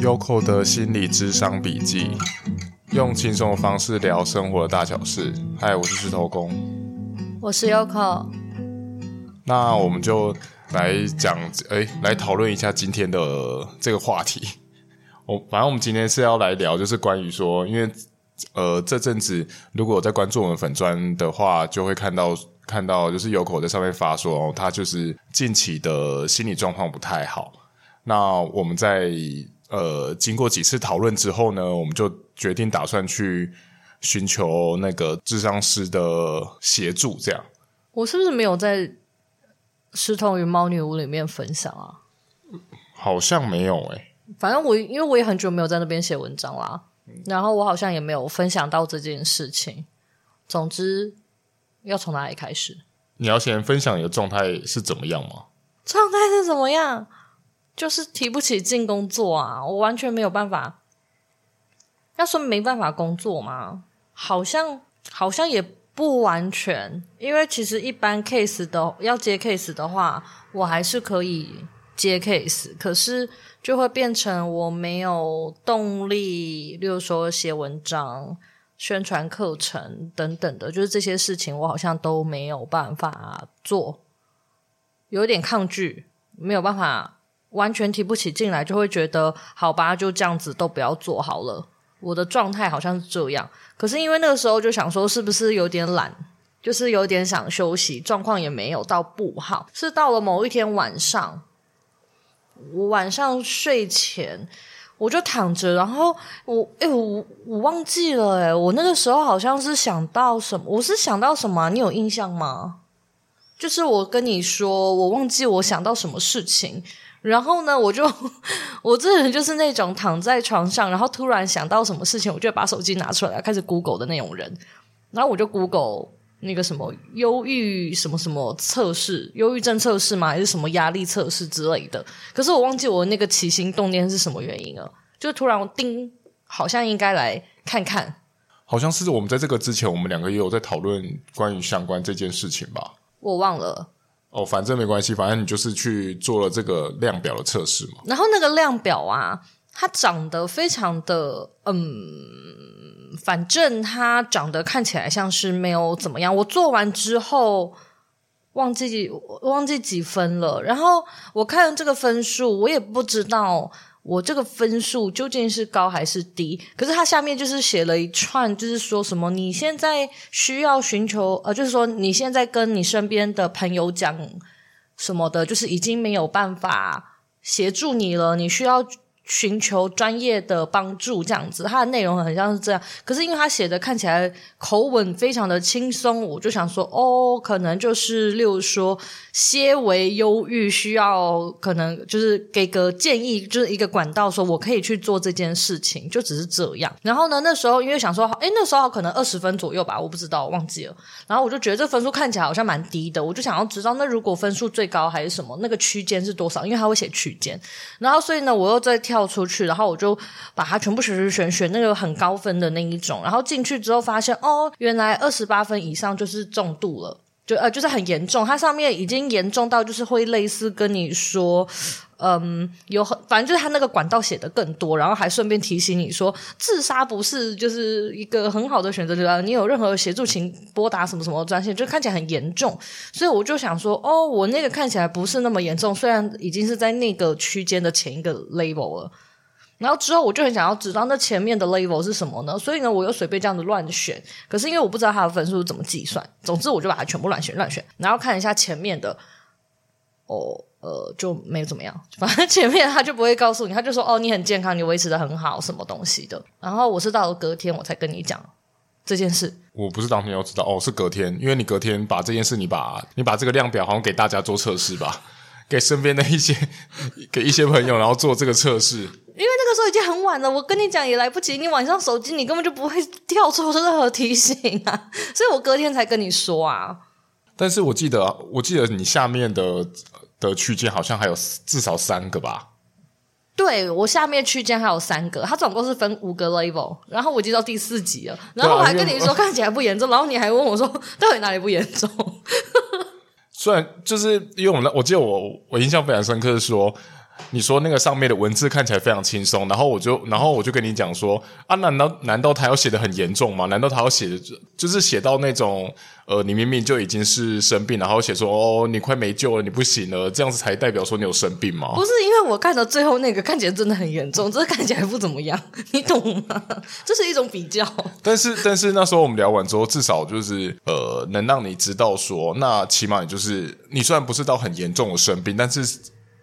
Yoko 的心理智商笔记，用轻松的方式聊生活的大小事。嗨，我是石头公，我是 Yoko。那我们就来讲，哎，来讨论一下今天的这个话题。我反正我们今天是要来聊，就是关于说，因为呃这阵子如果在关注我们粉专的话，就会看到看到就是 Yoko 在上面发说，哦，他就是近期的心理状况不太好。那我们在呃经过几次讨论之后呢，我们就决定打算去寻求那个智商师的协助。这样，我是不是没有在《石头与猫女巫》里面分享啊？好像没有诶、欸。反正我因为我也很久没有在那边写文章啦，然后我好像也没有分享到这件事情。总之，要从哪里开始？你要先分享你的状态是怎么样吗？状态是怎么样？就是提不起劲工作啊，我完全没有办法。要说没办法工作吗？好像好像也不完全，因为其实一般 case 的要接 case 的话，我还是可以接 case，可是就会变成我没有动力，例如说写文章、宣传课程等等的，就是这些事情我好像都没有办法做，有点抗拒，没有办法。完全提不起劲来，就会觉得好吧，就这样子都不要做好了。我的状态好像是这样，可是因为那个时候就想说，是不是有点懒，就是有点想休息，状况也没有到不好。是到了某一天晚上，我晚上睡前我就躺着，然后我哎、我我忘记了哎、我那个时候好像是想到什么，我是想到什么？你有印象吗？就是我跟你说，我忘记我想到什么事情。然后呢，我就 我这人就是那种躺在床上，然后突然想到什么事情，我就把手机拿出来开始 Google 的那种人。然后我就 Google 那个什么忧郁什么什么测试，忧郁症测试吗？还是什么压力测试之类的？可是我忘记我那个起心动念是什么原因了。就突然叮，好像应该来看看。好像是我们在这个之前，我们两个也有在讨论关于相关这件事情吧？我忘了。哦，反正没关系，反正你就是去做了这个量表的测试嘛。然后那个量表啊，它长得非常的，嗯，反正它长得看起来像是没有怎么样。我做完之后忘记忘记几分了，然后我看这个分数，我也不知道。我这个分数究竟是高还是低？可是他下面就是写了一串，就是说什么你现在需要寻求，呃，就是说你现在跟你身边的朋友讲什么的，就是已经没有办法协助你了，你需要。寻求专业的帮助，这样子，它的内容很像是这样。可是因为他写的看起来口吻非常的轻松，我就想说，哦，可能就是，例如说，些微忧郁，需要可能就是给个建议，就是一个管道，说我可以去做这件事情，就只是这样。然后呢，那时候因为想说，诶，那时候可能二十分左右吧，我不知道，忘记了。然后我就觉得这分数看起来好像蛮低的，我就想要知道，那如果分数最高还是什么，那个区间是多少？因为他会写区间。然后所以呢，我又在跳。出去，然后我就把它全部选选选选那个很高分的那一种，然后进去之后发现，哦，原来二十八分以上就是重度了，就呃就是很严重，它上面已经严重到就是会类似跟你说，嗯，有很反正就是他那个管道写的更多，然后还顺便提醒你说，自杀不是就是一个很好的选择，对吧？你有任何协助，请拨打什么什么专线，就看起来很严重，所以我就想说，哦，我那个看起来不是那么严重，虽然已经是在那个区间的前一个 level 了。然后之后我就很想要知道那前面的 level 是什么呢？所以呢，我又随便这样子乱选。可是因为我不知道它的分数怎么计算，总之我就把它全部乱选乱选，然后看一下前面的，哦，呃，就没有怎么样。反正前面他就不会告诉你，他就说哦，你很健康，你维持的很好，什么东西的。然后我是到了隔天我才跟你讲这件事。我不是当天就知道哦，是隔天，因为你隔天把这件事，你把你把这个量表好像给大家做测试吧，给身边的一些 给一些朋友，然后做这个测试。因为那个时候已经很晚了，我跟你讲也来不及。你晚上手机你根本就不会跳出任何提醒啊，所以我隔天才跟你说啊。但是我记得，我记得你下面的的区间好像还有至少三个吧？对，我下面区间还有三个，它总共是分五个 level，然后我已经到第四级了。然后我还跟你说看起来不严重，然后你还问我说到底哪里不严重？虽然就是因为我们，我记得我我印象非常深刻是说。你说那个上面的文字看起来非常轻松，然后我就然后我就跟你讲说啊，难道难道他要写的很严重吗？难道他要写的就是写到那种呃，你明明就已经是生病，然后写说哦，你快没救了，你不行了，这样子才代表说你有生病吗？不是，因为我看到最后那个看起来真的很严重，这看起来不怎么样，你懂吗？这是一种比较。但是但是那时候我们聊完之后，至少就是呃，能让你知道说，那起码你就是你虽然不是到很严重的生病，但是。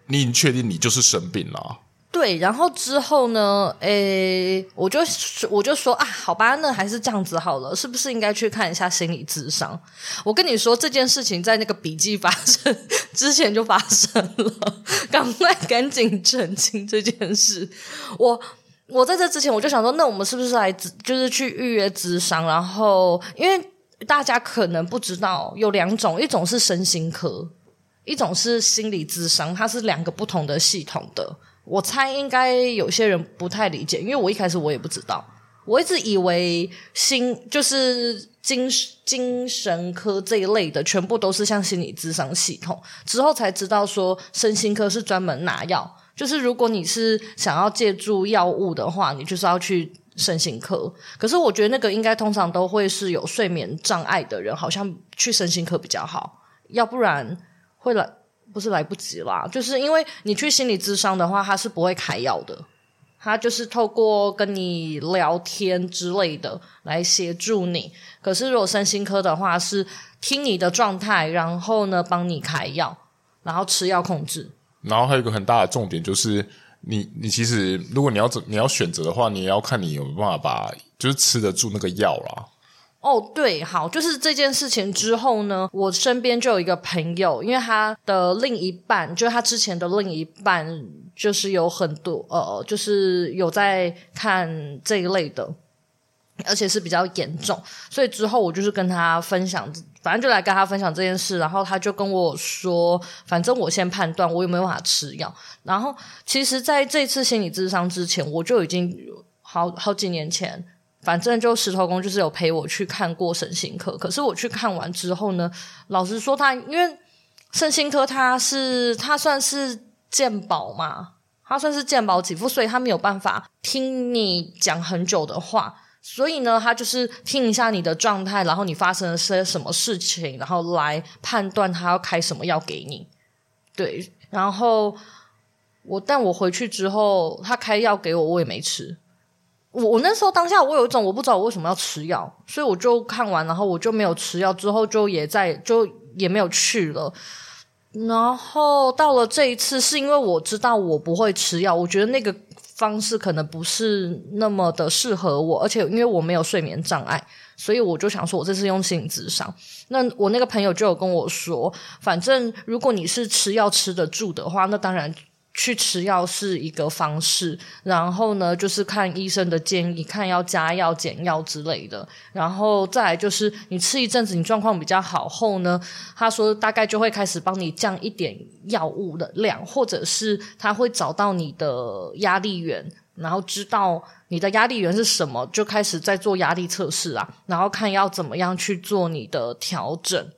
你已经确定你就是生病了？对，然后之后呢？诶，我就我就说啊，好吧，那还是这样子好了，是不是应该去看一下心理咨商？我跟你说，这件事情在那个笔记发生之前就发生了，赶快赶紧澄清这件事。我我在这之前我就想说，那我们是不是来就是去预约咨商？然后因为大家可能不知道有两种，一种是身心科。一种是心理咨商，它是两个不同的系统的。我猜应该有些人不太理解，因为我一开始我也不知道，我一直以为心就是精精神科这一类的全部都是像心理咨商系统，之后才知道说身心科是专门拿药，就是如果你是想要借助药物的话，你就是要去身心科。可是我觉得那个应该通常都会是有睡眠障碍的人，好像去身心科比较好，要不然。会来不是来不及啦，就是因为你去心理咨商的话，他是不会开药的，他就是透过跟你聊天之类的来协助你。可是如果身心科的话，是听你的状态，然后呢帮你开药，然后吃药控制。然后还有一个很大的重点就是，你你其实如果你要你要选择的话，你要看你有没有办法把就是吃得住那个药啦。哦，对，好，就是这件事情之后呢，我身边就有一个朋友，因为他的另一半，就是他之前的另一半，就是有很多呃，就是有在看这一类的，而且是比较严重，所以之后我就是跟他分享，反正就来跟他分享这件事，然后他就跟我说，反正我先判断我有没有办法吃药，然后其实在这次心理咨商之前，我就已经好好几年前。反正就石头公就是有陪我去看过身心科，可是我去看完之后呢，老实说他，因为身心科他是他算是鉴宝嘛，他算是健保给付，所以他没有办法听你讲很久的话，所以呢，他就是听一下你的状态，然后你发生了些什么事情，然后来判断他要开什么药给你。对，然后我但我回去之后，他开药给我，我也没吃。我我那时候当下我有一种我不知道我为什么要吃药，所以我就看完，然后我就没有吃药，之后就也在就也没有去了。然后到了这一次，是因为我知道我不会吃药，我觉得那个方式可能不是那么的适合我，而且因为我没有睡眠障碍，所以我就想说，我这次用心理咨商。那我那个朋友就有跟我说，反正如果你是吃药吃得住的话，那当然。去吃药是一个方式，然后呢，就是看医生的建议，看要加药减药之类的，然后再来就是你吃一阵子，你状况比较好后呢，他说大概就会开始帮你降一点药物的量，或者是他会找到你的压力源，然后知道你的压力源是什么，就开始在做压力测试啊，然后看要怎么样去做你的调整。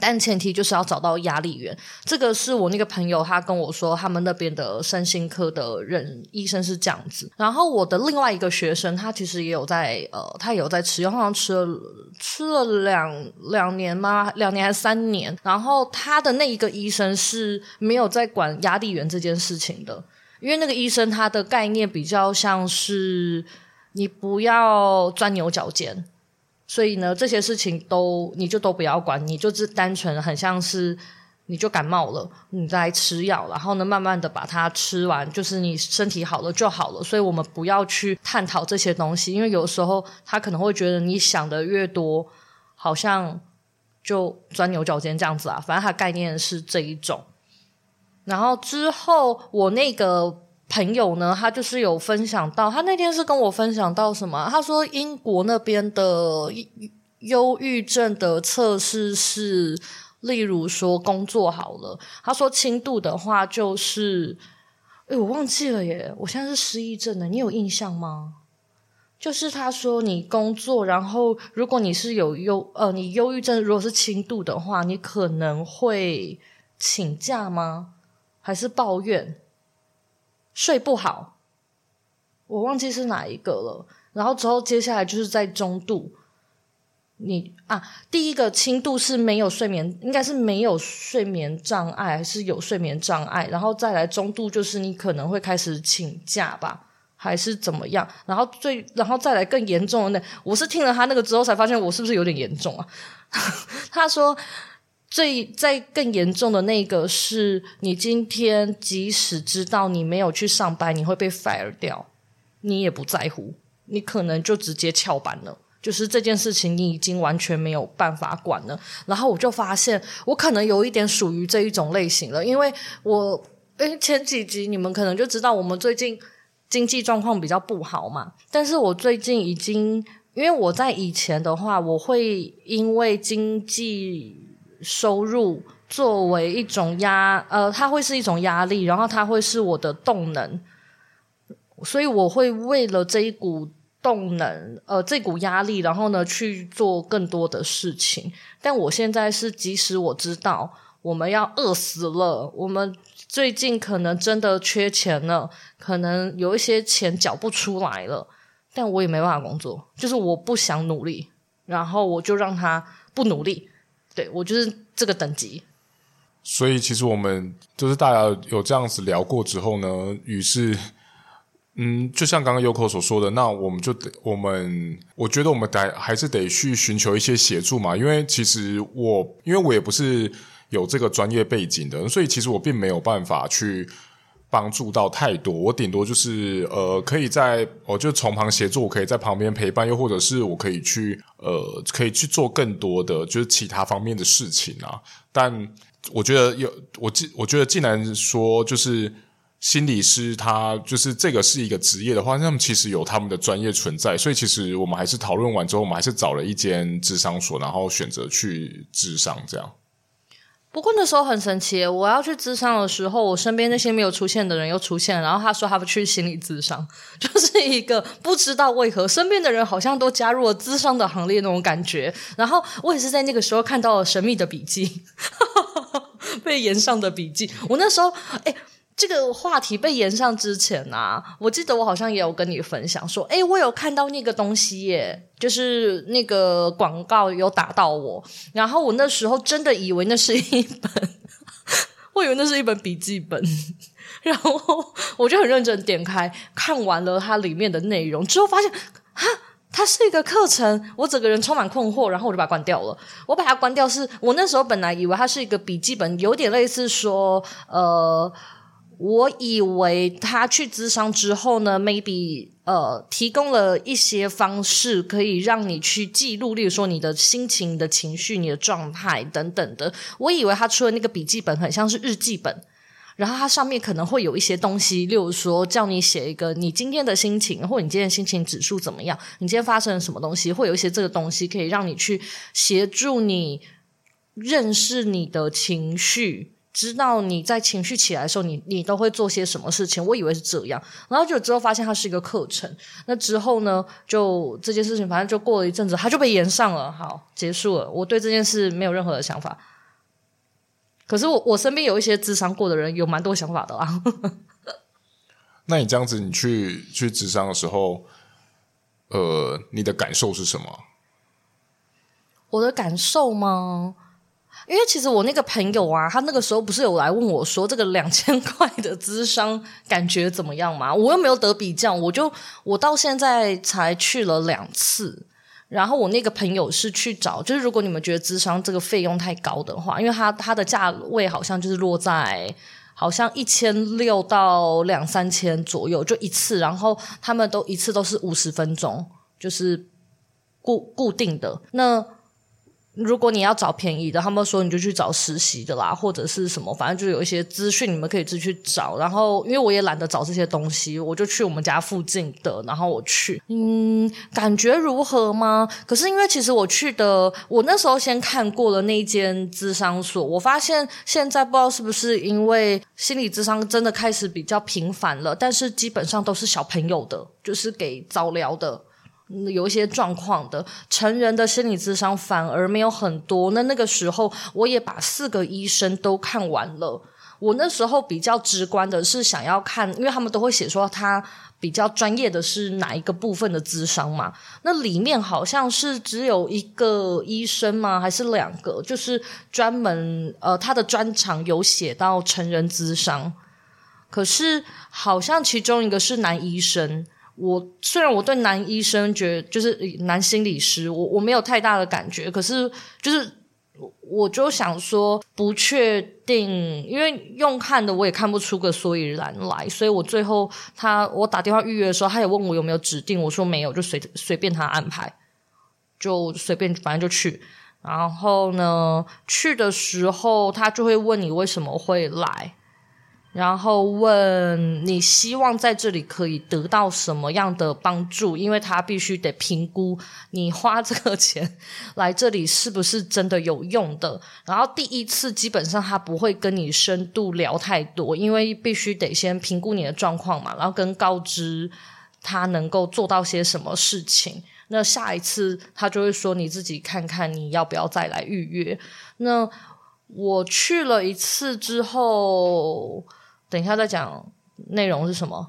但前提就是要找到压力源，这个是我那个朋友他跟我说，他们那边的身心科的人医生是这样子。然后我的另外一个学生，他其实也有在呃，他也有在吃药，好像吃了吃了两两年吗？两年还是三年？然后他的那一个医生是没有在管压力源这件事情的，因为那个医生他的概念比较像是你不要钻牛角尖。所以呢，这些事情都你就都不要管，你就是单纯很像是你就感冒了，你再吃药，然后呢，慢慢的把它吃完，就是你身体好了就好了。所以我们不要去探讨这些东西，因为有时候他可能会觉得你想的越多，好像就钻牛角尖这样子啊。反正他概念是这一种。然后之后我那个。朋友呢，他就是有分享到，他那天是跟我分享到什么？他说英国那边的忧郁症的测试是，例如说工作好了，他说轻度的话就是，哎，我忘记了耶，我现在是失忆症的，你有印象吗？就是他说你工作，然后如果你是有忧呃，你忧郁症如果是轻度的话，你可能会请假吗？还是抱怨？睡不好，我忘记是哪一个了。然后之后接下来就是在中度，你啊，第一个轻度是没有睡眠，应该是没有睡眠障碍，还是有睡眠障碍？然后再来中度就是你可能会开始请假吧，还是怎么样？然后最然后再来更严重的那，我是听了他那个之后才发现我是不是有点严重啊？他说。最在更严重的那个是，你今天即使知道你没有去上班，你会被 fire 掉，你也不在乎，你可能就直接翘班了。就是这件事情，你已经完全没有办法管了。然后我就发现，我可能有一点属于这一种类型了，因为我诶前几集你们可能就知道，我们最近经济状况比较不好嘛。但是我最近已经，因为我在以前的话，我会因为经济。收入作为一种压，呃，它会是一种压力，然后它会是我的动能，所以我会为了这一股动能，呃，这股压力，然后呢去做更多的事情。但我现在是，即使我知道我们要饿死了，我们最近可能真的缺钱了，可能有一些钱缴不出来了，但我也没办法工作，就是我不想努力，然后我就让他不努力。对，我就是这个等级，所以其实我们就是大家有这样子聊过之后呢，于是，嗯，就像刚刚 Yoko 所说的，那我们就得我们，我觉得我们得还是得去寻求一些协助嘛，因为其实我因为我也不是有这个专业背景的，所以其实我并没有办法去。帮助到太多，我顶多就是呃，可以在我就从旁协助，我可以在旁边陪伴，又或者是我可以去呃，可以去做更多的就是其他方面的事情啊。但我觉得有我既我觉得既然说就是心理师他就是这个是一个职业的话，那么其实有他们的专业存在，所以其实我们还是讨论完之后，我们还是找了一间智商所，然后选择去智商这样。不过那时候很神奇，我要去咨商的时候，我身边那些没有出现的人又出现。然后他说他不去心理咨商，就是一个不知道为何身边的人好像都加入了咨商的行列那种感觉。然后我也是在那个时候看到了神秘的笔记，被延上的笔记。我那时候诶这个话题被延上之前啊，我记得我好像也有跟你分享说，诶，我有看到那个东西耶，就是那个广告有打到我，然后我那时候真的以为那是一本，我以为那是一本笔记本，然后我就很认真点开看完了它里面的内容之后，发现哈，它是一个课程，我整个人充满困惑，然后我就把它关掉了。我把它关掉是，是我那时候本来以为它是一个笔记本，有点类似说，呃。我以为他去咨商之后呢，maybe 呃提供了一些方式可以让你去记录，例如说你的心情、你的情绪、你的状态等等的。我以为他出的那个笔记本很像是日记本，然后它上面可能会有一些东西，例如说叫你写一个你今天的心情，或者你今天心情指数怎么样，你今天发生了什么东西，会有一些这个东西可以让你去协助你认识你的情绪。知道你在情绪起来的时候，你你都会做些什么事情？我以为是这样，然后就之后发现它是一个课程。那之后呢，就这件事情，反正就过了一阵子，它就被延上了。好，结束了。我对这件事没有任何的想法。可是我我身边有一些智商过的人，有蛮多想法的啊。那你这样子，你去去智商的时候，呃，你的感受是什么？我的感受吗？因为其实我那个朋友啊，他那个时候不是有来问我说，这个两千块的咨商感觉怎么样嘛？我又没有得比较，我就我到现在才去了两次。然后我那个朋友是去找，就是如果你们觉得咨商这个费用太高的话，因为他他的价位好像就是落在好像一千六到两三千左右，就一次。然后他们都一次都是五十分钟，就是固固定的那。如果你要找便宜的，他们说你就去找实习的啦，或者是什么，反正就有一些资讯，你们可以自己去找。然后，因为我也懒得找这些东西，我就去我们家附近的，然后我去，嗯，感觉如何吗？可是因为其实我去的，我那时候先看过了那间咨商所，我发现现在不知道是不是因为心理智商真的开始比较频繁了，但是基本上都是小朋友的，就是给早疗的。有一些状况的成人的心理咨商反而没有很多。那那个时候，我也把四个医生都看完了。我那时候比较直观的是想要看，因为他们都会写说他比较专业的是哪一个部分的咨商嘛。那里面好像是只有一个医生吗？还是两个？就是专门呃，他的专长有写到成人咨商，可是好像其中一个是男医生。我虽然我对男医生觉得就是男心理师，我我没有太大的感觉，可是就是。我就想说不确定，因为用看的我也看不出个所以然来，所以我最后他我打电话预约的时候，他也问我有没有指定，我说没有，就随随便他安排，就随便反正就去。然后呢，去的时候他就会问你为什么会来。然后问你希望在这里可以得到什么样的帮助？因为他必须得评估你花这个钱来这里是不是真的有用的。然后第一次基本上他不会跟你深度聊太多，因为必须得先评估你的状况嘛，然后跟告知他能够做到些什么事情。那下一次他就会说你自己看看你要不要再来预约。那我去了一次之后。等一下再讲内容是什么。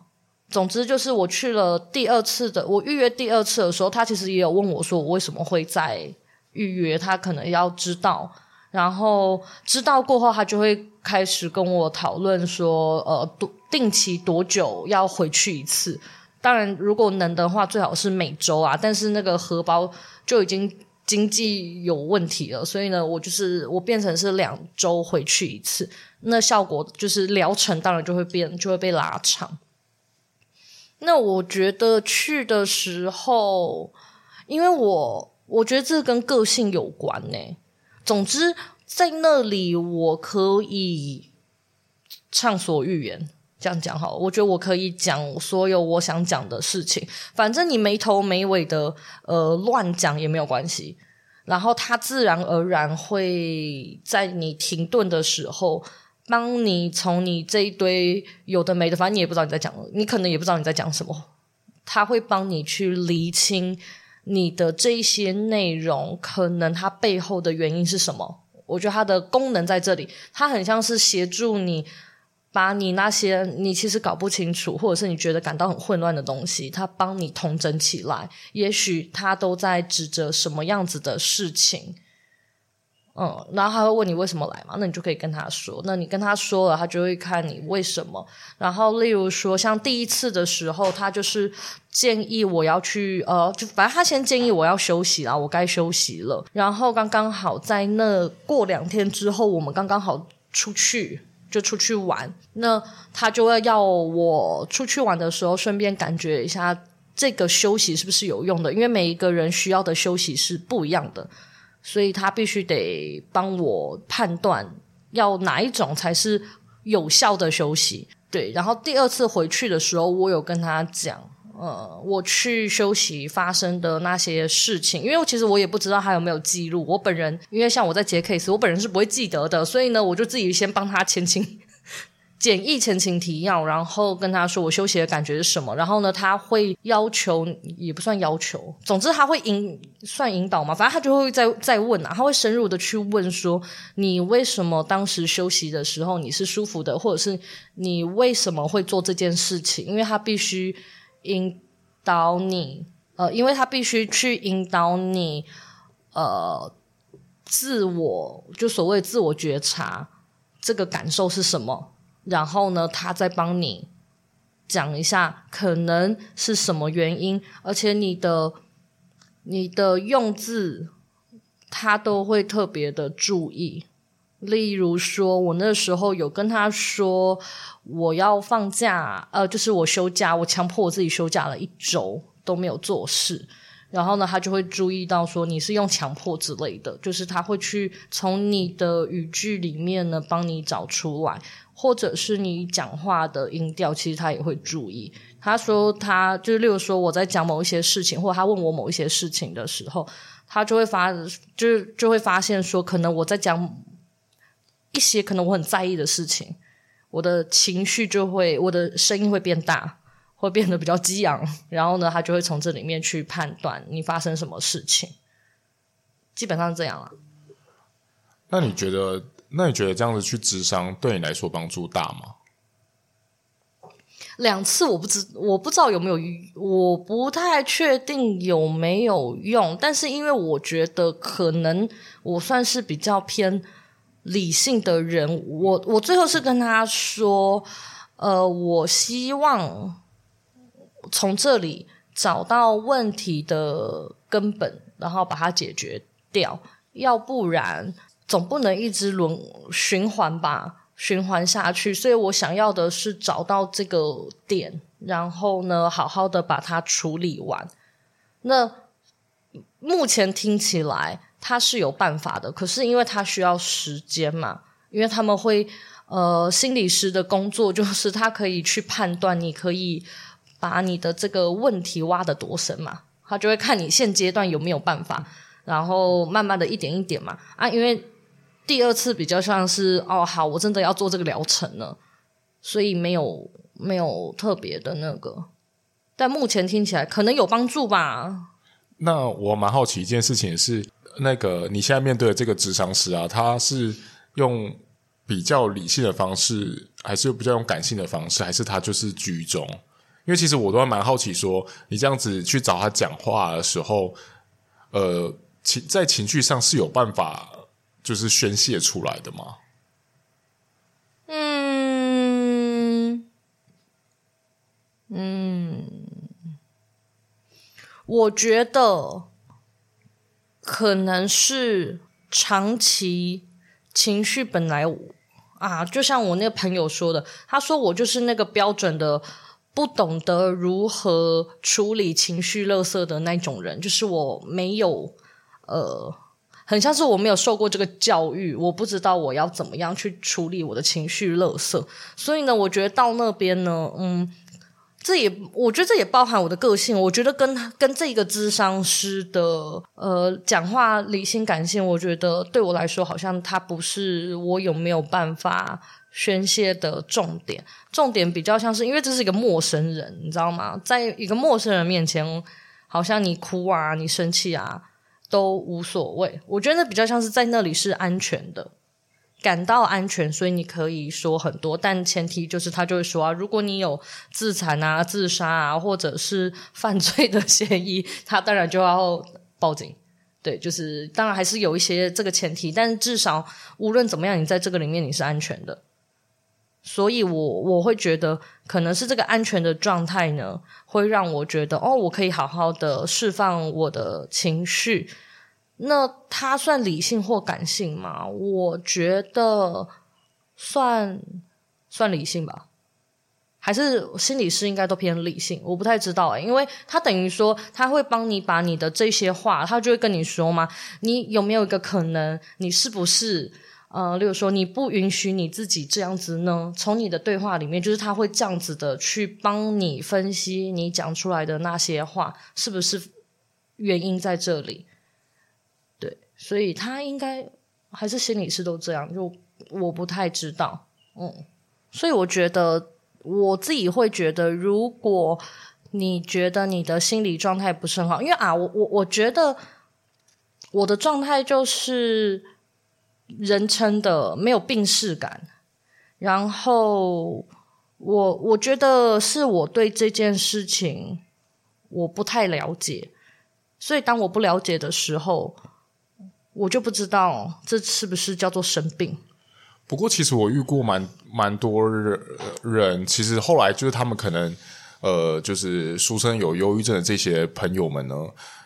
总之就是我去了第二次的，我预约第二次的时候，他其实也有问我说我为什么会再预约，他可能要知道。然后知道过后，他就会开始跟我讨论说，呃，多定期多久要回去一次。当然，如果能的话，最好是每周啊。但是那个荷包就已经经济有问题了，所以呢，我就是我变成是两周回去一次。那效果就是疗程当然就会变，就会被拉长。那我觉得去的时候，因为我我觉得这跟个性有关呢。总之，在那里我可以畅所欲言，这样讲好。我觉得我可以讲所有我想讲的事情，反正你没头没尾的呃乱讲也没有关系。然后他自然而然会在你停顿的时候。帮你从你这一堆有的没的，反正你也不知道你在讲，你可能也不知道你在讲什么。他会帮你去厘清你的这一些内容，可能它背后的原因是什么。我觉得它的功能在这里，它很像是协助你把你那些你其实搞不清楚，或者是你觉得感到很混乱的东西，它帮你统整起来。也许它都在指着什么样子的事情。嗯，然后他会问你为什么来嘛？那你就可以跟他说。那你跟他说了，他就会看你为什么。然后，例如说，像第一次的时候，他就是建议我要去，呃，就反正他先建议我要休息啦，我该休息了。然后刚刚好在那过两天之后，我们刚刚好出去，就出去玩。那他就会要我出去玩的时候，顺便感觉一下这个休息是不是有用的，因为每一个人需要的休息是不一样的。所以他必须得帮我判断要哪一种才是有效的休息。对，然后第二次回去的时候，我有跟他讲，呃，我去休息发生的那些事情，因为其实我也不知道他有没有记录。我本人因为像我在接 case，我本人是不会记得的，所以呢，我就自己先帮他 前情。简易前情提要，然后跟他说我休息的感觉是什么，然后呢，他会要求也不算要求，总之他会引算引导嘛，反正他就会再再问啊，他会深入的去问说你为什么当时休息的时候你是舒服的，或者是你为什么会做这件事情？因为他必须引导你，呃，因为他必须去引导你，呃，自我就所谓自我觉察这个感受是什么。然后呢，他再帮你讲一下可能是什么原因，而且你的你的用字他都会特别的注意。例如说，我那时候有跟他说我要放假，呃，就是我休假，我强迫我自己休假了一周都没有做事。然后呢，他就会注意到说你是用强迫之类的，就是他会去从你的语句里面呢帮你找出来。或者是你讲话的音调，其实他也会注意。他说他就是，例如说我在讲某一些事情，或者他问我某一些事情的时候，他就会发，就是就会发现说，可能我在讲一些可能我很在意的事情，我的情绪就会，我的声音会变大，会变得比较激昂。然后呢，他就会从这里面去判断你发生什么事情。基本上是这样了。那你觉得？那你觉得这样子去智商对你来说帮助大吗？两次我不知我不知道有没有，我不太确定有没有用。但是因为我觉得可能我算是比较偏理性的人，我我最后是跟他说，呃，我希望从这里找到问题的根本，然后把它解决掉，要不然总不能一直轮循环吧。循环下去，所以我想要的是找到这个点，然后呢，好好的把它处理完。那目前听起来他是有办法的，可是因为他需要时间嘛，因为他们会呃，心理师的工作就是他可以去判断，你可以把你的这个问题挖得多深嘛，他就会看你现阶段有没有办法，然后慢慢的一点一点嘛，啊，因为。第二次比较像是哦，好，我真的要做这个疗程了，所以没有没有特别的那个，但目前听起来可能有帮助吧。那我蛮好奇一件事情是，那个你现在面对的这个职场师啊，他是用比较理性的方式，还是比较用感性的方式，还是他就是居中？因为其实我都还蛮好奇说，你这样子去找他讲话的时候，呃，情在情绪上是有办法。就是宣泄出来的吗？嗯嗯，我觉得可能是长期情绪本来啊，就像我那个朋友说的，他说我就是那个标准的不懂得如何处理情绪垃圾的那种人，就是我没有呃。很像是我没有受过这个教育，我不知道我要怎么样去处理我的情绪垃圾，所以呢，我觉得到那边呢，嗯，这也我觉得这也包含我的个性。我觉得跟跟这个智商师的呃讲话理性感性，我觉得对我来说好像他不是我有没有办法宣泄的重点，重点比较像是因为这是一个陌生人，你知道吗？在一个陌生人面前，好像你哭啊，你生气啊。都无所谓，我觉得那比较像是在那里是安全的，感到安全，所以你可以说很多，但前提就是他就会说啊，如果你有自残啊、自杀啊，或者是犯罪的嫌疑，他当然就要报警。对，就是当然还是有一些这个前提，但是至少无论怎么样，你在这个里面你是安全的。所以我我会觉得，可能是这个安全的状态呢，会让我觉得哦，我可以好好的释放我的情绪。那他算理性或感性吗？我觉得算算理性吧，还是心理师应该都偏理性？我不太知道欸，因为他等于说他会帮你把你的这些话，他就会跟你说嘛，你有没有一个可能，你是不是？呃，例如说，你不允许你自己这样子呢？从你的对话里面，就是他会这样子的去帮你分析你讲出来的那些话是不是原因在这里？对，所以他应该还是心理师都这样，就我不太知道。嗯，所以我觉得我自己会觉得，如果你觉得你的心理状态不是很好，因为啊，我我我觉得我的状态就是。人称的没有病识感，然后我我觉得是我对这件事情我不太了解，所以当我不了解的时候，我就不知道这是不是叫做生病。不过，其实我遇过蛮蛮多人，人其实后来就是他们可能呃，就是俗称有忧郁症的这些朋友们呢，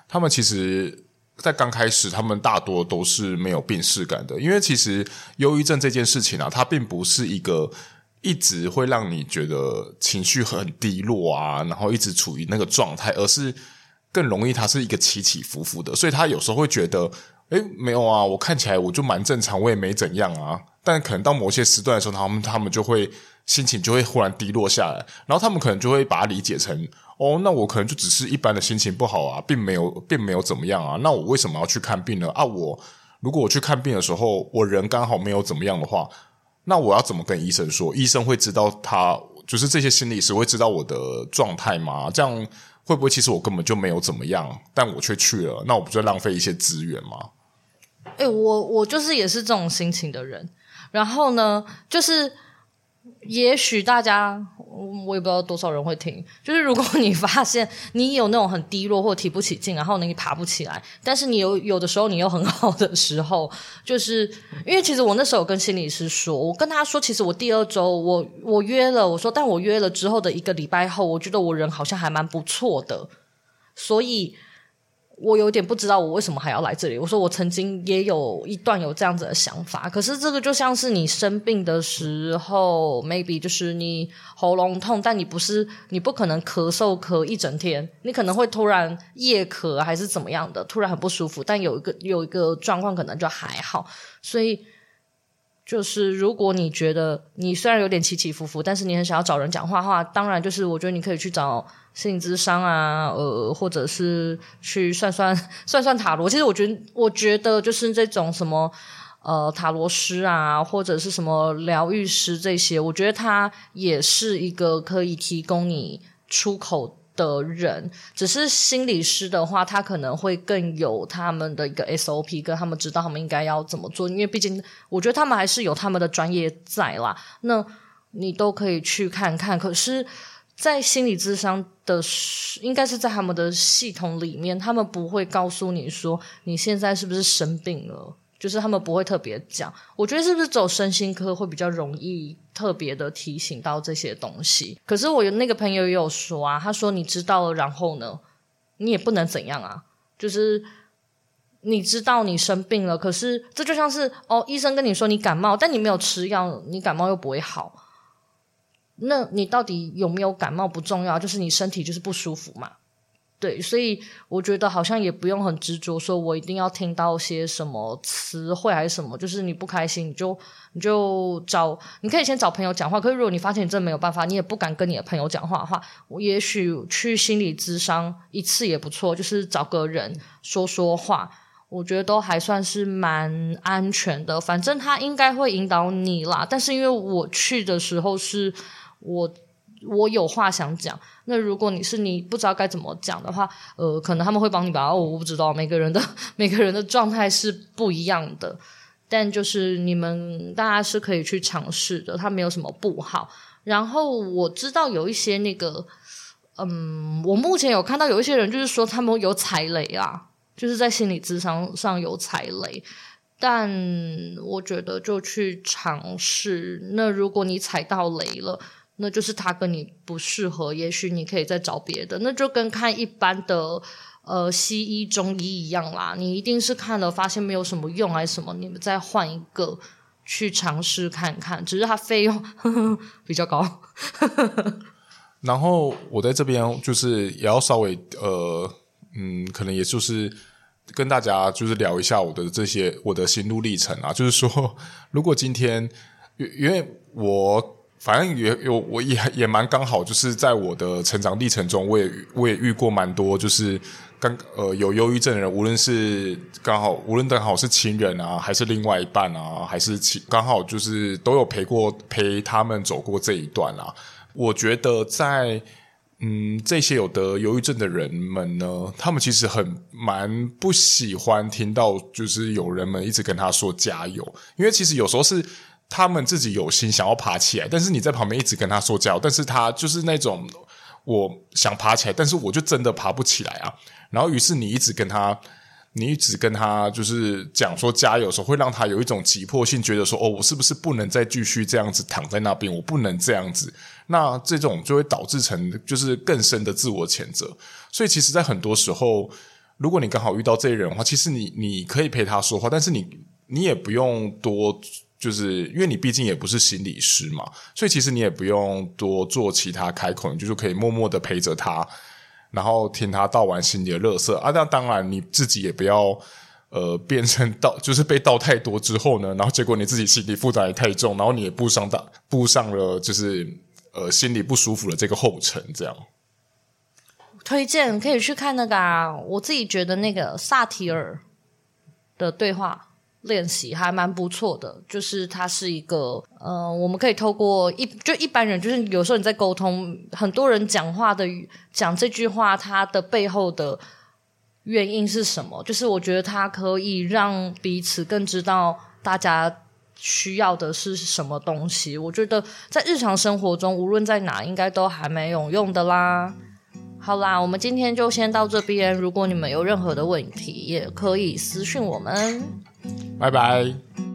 他们其实。在刚开始，他们大多都是没有病识感的，因为其实忧郁症这件事情啊，它并不是一个一直会让你觉得情绪很低落啊，然后一直处于那个状态，而是更容易它是一个起起伏伏的，所以他有时候会觉得，诶，没有啊，我看起来我就蛮正常，我也没怎样啊，但可能到某些时段的时候，他们他们就会心情就会忽然低落下来，然后他们可能就会把它理解成。哦，那我可能就只是一般的心情不好啊，并没有，并没有怎么样啊。那我为什么要去看病呢？啊，我如果我去看病的时候，我人刚好没有怎么样的话，那我要怎么跟医生说？医生会知道他就是这些心理师会知道我的状态吗？这样会不会其实我根本就没有怎么样，但我却去了，那我不就浪费一些资源吗？诶，我我就是也是这种心情的人。然后呢，就是。也许大家，我也不知道多少人会听。就是如果你发现你有那种很低落或提不起劲，然后呢你爬不起来，但是你有有的时候你又很好的时候，就是因为其实我那时候跟心理师说，我跟他说，其实我第二周我我约了，我说，但我约了之后的一个礼拜后，我觉得我人好像还蛮不错的，所以。我有点不知道我为什么还要来这里。我说我曾经也有一段有这样子的想法，可是这个就像是你生病的时候，maybe 就是你喉咙痛，但你不是你不可能咳嗽咳一整天，你可能会突然夜咳还是怎么样的，突然很不舒服，但有一个有一个状况可能就还好，所以。就是如果你觉得你虽然有点起起伏伏，但是你很想要找人讲话的话，当然就是我觉得你可以去找心理咨商啊，呃，或者是去算算算算塔罗。其实我觉得，我觉得就是这种什么呃塔罗师啊，或者是什么疗愈师这些，我觉得它也是一个可以提供你出口的人，只是心理师的话，他可能会更有他们的一个 SOP，跟他们知道他们应该要怎么做。因为毕竟，我觉得他们还是有他们的专业在啦。那你都可以去看看。可是，在心理咨商的，应该是在他们的系统里面，他们不会告诉你说你现在是不是生病了。就是他们不会特别讲，我觉得是不是走身心科会比较容易特别的提醒到这些东西？可是我有那个朋友也有说啊，他说你知道了，然后呢，你也不能怎样啊，就是你知道你生病了，可是这就像是哦，医生跟你说你感冒，但你没有吃药，你感冒又不会好，那你到底有没有感冒不重要，就是你身体就是不舒服嘛。对，所以我觉得好像也不用很执着，说我一定要听到些什么词汇还是什么。就是你不开心，你就你就找，你可以先找朋友讲话。可是如果你发现你真的没有办法，你也不敢跟你的朋友讲话的话，我也许去心理咨商一次也不错，就是找个人说说话，我觉得都还算是蛮安全的。反正他应该会引导你啦。但是因为我去的时候是我。我有话想讲，那如果你是你不知道该怎么讲的话，呃，可能他们会帮你吧。我不知道，每个人的 每个人的状态是不一样的，但就是你们大家是可以去尝试的，它没有什么不好。然后我知道有一些那个，嗯，我目前有看到有一些人就是说他们有踩雷啊，就是在心理咨商上有踩雷，但我觉得就去尝试。那如果你踩到雷了，那就是他跟你不适合，也许你可以再找别的。那就跟看一般的呃西医、中医一样啦，你一定是看了发现没有什么用还是什么，你们再换一个去尝试看看。只是它费用呵呵 比较高。然后我在这边就是也要稍微呃嗯，可能也就是跟大家就是聊一下我的这些我的心路历程啊，就是说如果今天因为我。反正也有，我也也蛮刚好，就是在我的成长历程中，我也我也遇过蛮多，就是刚呃有忧郁症的人，无论是刚好无论刚好是亲人啊，还是另外一半啊，还是亲刚好就是都有陪过陪他们走过这一段啊。我觉得在嗯这些有得忧郁症的人们呢，他们其实很蛮不喜欢听到就是有人们一直跟他说加油，因为其实有时候是。他们自己有心想要爬起来，但是你在旁边一直跟他说加油，但是他就是那种我想爬起来，但是我就真的爬不起来啊。然后于是你一直跟他，你一直跟他就是讲说加油的时候，会让他有一种急迫性，觉得说哦，我是不是不能再继续这样子躺在那边？我不能这样子。那这种就会导致成就是更深的自我谴责。所以其实，在很多时候，如果你刚好遇到这些人的话，其实你你可以陪他说话，但是你你也不用多。就是因为你毕竟也不是心理师嘛，所以其实你也不用多做其他开口，你就是可以默默的陪着他，然后听他倒完心里的乐色啊。那当然你自己也不要呃变成倒，就是被倒太多之后呢，然后结果你自己心理负担也太重，然后你也步上大步上了就是呃心里不舒服的这个后尘，这样。推荐可以去看那个啊，我自己觉得那个萨提尔的对话。练习还蛮不错的，就是它是一个，呃，我们可以透过一就一般人，就是有时候你在沟通，很多人讲话的讲这句话，它的背后的原因是什么？就是我觉得它可以让彼此更知道大家需要的是什么东西。我觉得在日常生活中，无论在哪，应该都还蛮有用的啦。好啦，我们今天就先到这边。如果你们有任何的问题，也可以私讯我们。拜拜。